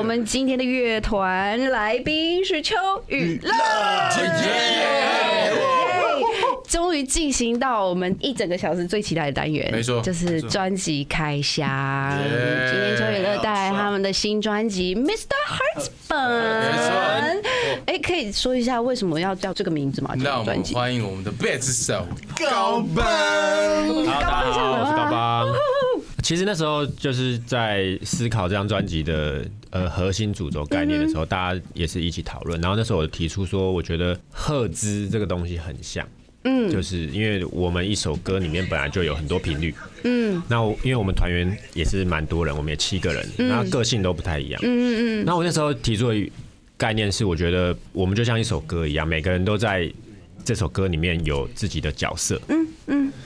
我们今天的乐团来宾是秋雨乐。终于进行到我们一整个小时最期待的单元，没错就是专辑开箱。今天秋雨乐带来他们的新专辑《Mr. Hearts 本》。哎，可以说一下为什么要叫这个名字吗？这让我们。欢迎我们的贝斯手高本。好，大家好，我是高邦。其实那时候就是在思考这张专辑的呃核心主轴概念的时候，大家也是一起讨论。然后那时候我提出说，我觉得赫兹这个东西很像，嗯，就是因为我们一首歌里面本来就有很多频率，嗯，那我因为我们团员也是蛮多人，我们也七个人，然后个性都不太一样，嗯嗯嗯。那我那时候提出的概念是，我觉得我们就像一首歌一样，每个人都在这首歌里面有自己的角色。嗯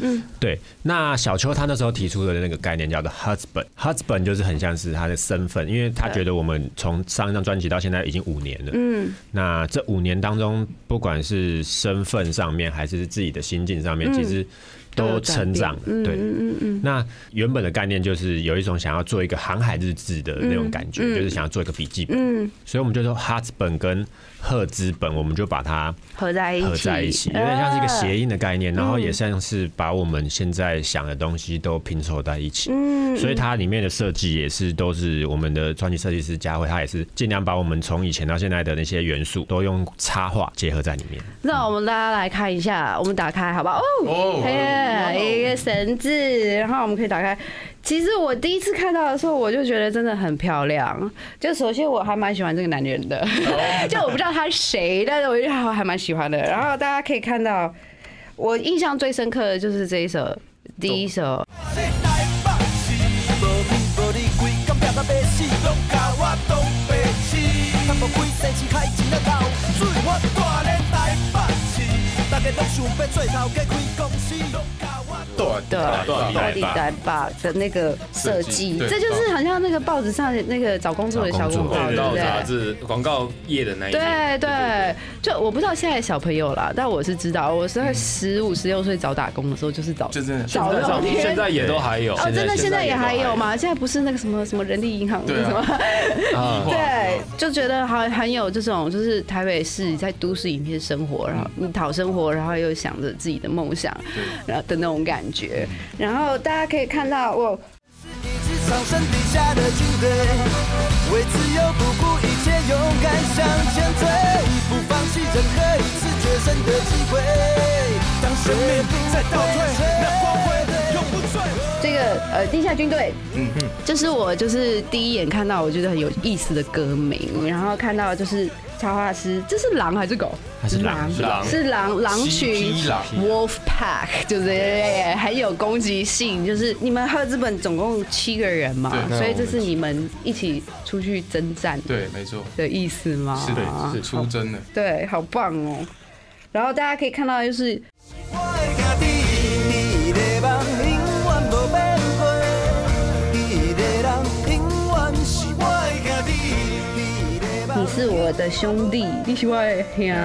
嗯嗯，对。那小秋他那时候提出的那个概念叫做 husband，husband 就是很像是他的身份，因为他觉得我们从上一张专辑到现在已经五年了。嗯。那这五年当中，不管是身份上面还是自己的心境上面，其实都成长。对。嗯嗯那原本的概念就是有一种想要做一个航海日志的那种感觉，就是想要做一个笔记本。嗯。所以我们就说 husband 跟赫兹本，我们就把它合在一起，合在一起，有点像是一个谐音的概念，然后也像是把我们现在想的东西都拼凑在一起。嗯，所以它里面的设计也是都是我们的专辑设计师佳慧，他也是尽量把我们从以前到现在的那些元素都用插画结合在里面。那我们大家来看一下，我们打开好不好？哦，一个绳子，然后我们可以打开。其实我第一次看到的时候，我就觉得真的很漂亮。就首先我还蛮喜欢这个男人的，就我不知道他是谁，但是我觉得还还蛮喜欢的。然后大家可以看到，我印象最深刻的就是这一首，第一首。无家拢想要做头家开公司，对对，到底来吧的那个设计，这就是好像那个报纸上那个找工作的小广告，对不广告杂对？志广告页的那一对对，就我不知道现在的小朋友啦，但我是知道，我是在十五、十六岁找打工的时候，就是找就真的找那种天现在也都还有。哦，真的现在也还有吗？现在不是那个什么什么人力银行什么，啊，对，就觉得很很有这种，就是台北市在都市里面生活，然后你讨生活，然后又想着自己的梦想，然后的那种感觉。然后大家可以看到，我一身地下的军队，为自由不顾一切，勇敢向前追，不放弃任何一次决胜的机会。当生命在倒退，呃地下军队，嗯嗯，这是我就是第一眼看到我觉得很有意思的歌名，然后看到就是插画师，这是狼还是狗？它是狼是狼是狼狼群，Wolf Pack，就是很有攻击性。就是你们赫兹本总共七个人嘛，所以这是你们一起出去征战对，没错，的意思吗？是的，是出征的。对，好棒哦。然后大家可以看到，就是我的兄弟，你是我的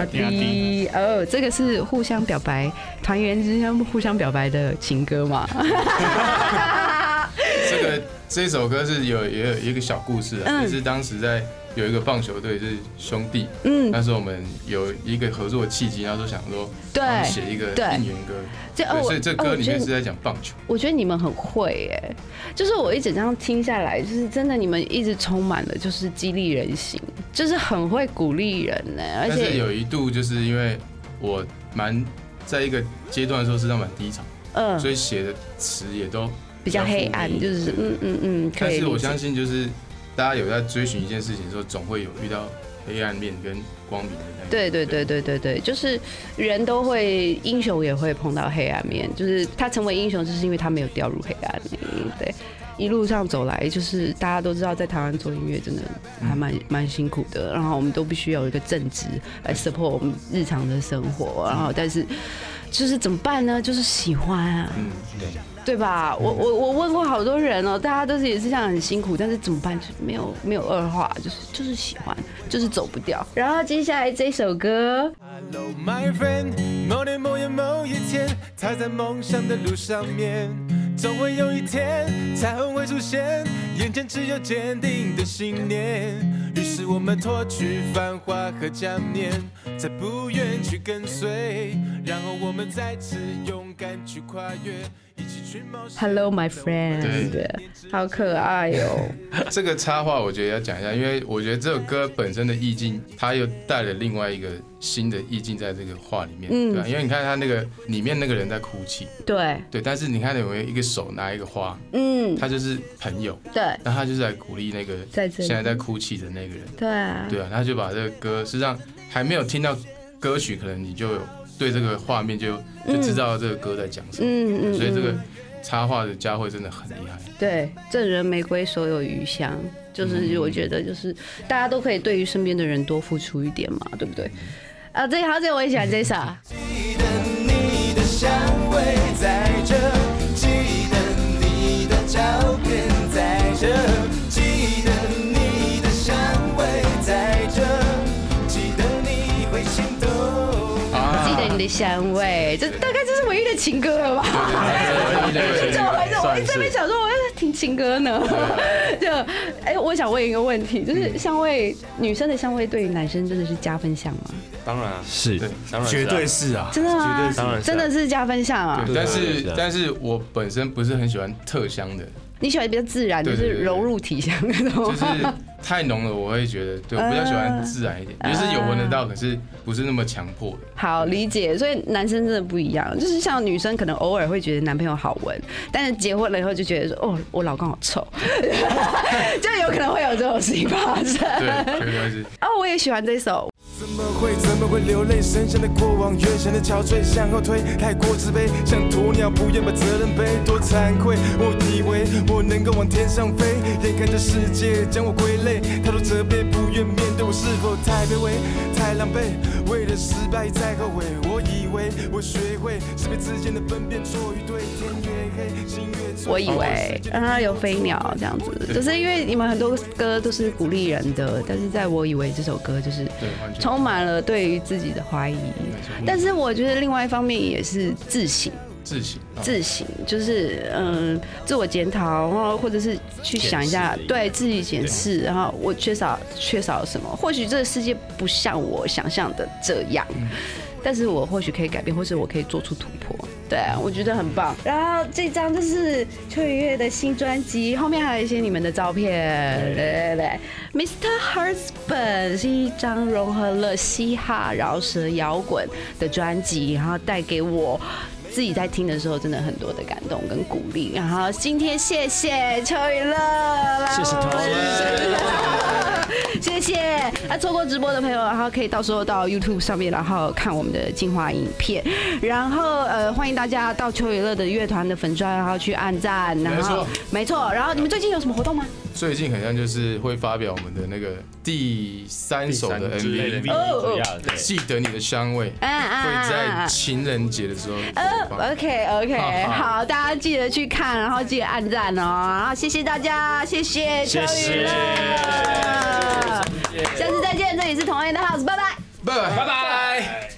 兄弟。哦，这个是互相表白，团员之间互相表白的情歌嘛？这首歌是有也有一个小故事啊，嗯。也是当时在有一个棒球队是兄弟，嗯，那时候我们有一个合作的契机，然后就想说对帮写一个对。应援歌，对，所以这歌里面是在讲棒球。我觉得你们很会哎，就是我一整张听下来，就是真的你们一直充满了就是激励人心，就是很会鼓励人呢，而但是且有一度就是因为我蛮在一个阶段的时候是让蛮低潮，嗯。所以写的词也都比较黑暗，就是嗯嗯嗯，可以。但是我相信就是大家有在追寻一件事情的时候，总会有遇到黑暗面跟光明的那一面。对对对对对对，就是人都会，英雄也会碰到黑暗面，就是他成为英雄，就是因为他没有掉入黑暗里。对，一路上走来，就是大家都知道，在台湾做音乐真的还蛮蛮辛苦的，然后我们都必须有一个正职来 support 我们日常的生活，然后但是就是怎么办呢？就是喜欢啊。嗯，对。对吧？我我我问过好多人哦，大家都是也是这样很辛苦，但是怎么办？就是没有没有二话，就是就是喜欢，就是走不掉。然后接下来这首歌，Hello my friend，某年某月某一天，他在梦想的路上面，总会有一天彩虹会出现，眼前只有坚定的信念。于是我们脱去繁华和假面，再不愿去跟随，然后我们再次勇敢去跨越，Hello my friend，对。好可爱哦。这个插画我觉得要讲一下，因为我觉得这首歌本身的意境，它又带了另外一个新的意境在这个画里面，嗯对吧？因为你看他那个里面那个人在哭泣，对，对，但是你看有没有一个手拿一个花，嗯，他就是朋友，对那他就是来鼓励那个现在在哭泣的那个人，对啊，对啊，他就把这个歌，实际上还没有听到歌曲，可能你就有对这个画面就就知道这个歌在讲什么，嗯嗯，所以这个嗯插画的佳慧真的很厉害。对赠人玫瑰，手有余香，就是我觉得就是大家都可以对于身边的人多付出一点嘛，对不对？啊，这好，这我也喜欢这首。的香味，这大概就是唯一的情歌了吧？怎么回事？我一直在那边想说，我要 听情歌呢。就，哎，我想问一个问题，就是香味，女生的香味对于男生真的是加分项吗？当然啊，是对当然绝对是啊，真的吗？当然是啊真的是加分项啊！对，但是但是我本身不是很喜欢特香的，你喜欢比较自然，就是融入体香那种就。是太浓了，我会觉得，对，我比较喜欢自然一点，嗯 就是有闻得到，可是不是那么强迫的。好理解，所以男生真的不一样，就是像女生可能偶尔会觉得男朋友好闻，但是结婚了以后就觉得说，哦，我老公好臭，就有可能会有这种事情发生。对，绝对是。哦，我也喜欢这首，怎么会怎么会流泪？深陷的过往，越显得憔悴，向后退，太过自卑，像鸵鸟不愿把责任背，多惭愧。我以为我能够往天上飞，眼看着世界将我归类，太多责备，不愿面对我是否太卑微，太狼狈，为了失败一再后悔。我以为我学会是非之间的分辨错与对，天越黑，心越脆。我以为让它有飞鸟这样子，就是因为你们很多歌都是鼓励人的，但是在我以为这首歌就是充满了对于自己的怀疑，但是我觉得另外一方面也是自省。自省。哦自省，就是嗯，自我检讨，然后或者是去想一下对自己检视，然后我缺少缺少什么？或许这个世界不像我想象的这样，但是我或许可以改变，或者我可以做出突破。对啊，我觉得很棒。然后这张就是秋雨月的新专辑，后面还有一些你们的照片。对对对，Mr. Husband 是一张融合了嘻哈、饶舌、摇滚的专辑，然后带给我。自己在听的时候，真的很多的感动跟鼓励。然后今天谢谢秋雨乐，谢谢同谢 谢。那错过直播的朋友，然后可以到时候到 YouTube 上面，然后看我们的精华影片。然后呃，欢迎大家到秋娱乐的乐团的粉专，然后去按赞。然后没错没错。然后你们最近有什么活动吗？最近好像就是会发表我们的那个第三首的第三支 MV，MV 哦主要对记得你的香味，啊啊会在情人节的时候播放。OK OK，好，大家记得去看，然后记得按赞哦。然后谢谢大家，谢谢邱谢谢娱乐，下次再见，这里是同恩的 House，拜拜。拜拜拜拜。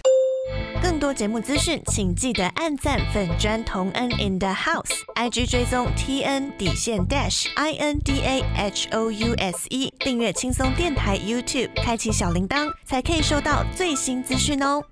更多节目资讯，请记得按赞粉砖同恩 in the house，IG 追踪 T N 底线 dash I N D A H O U S E，订阅轻松电台 YouTube，开启小铃铛，才可以收到最新资讯哦。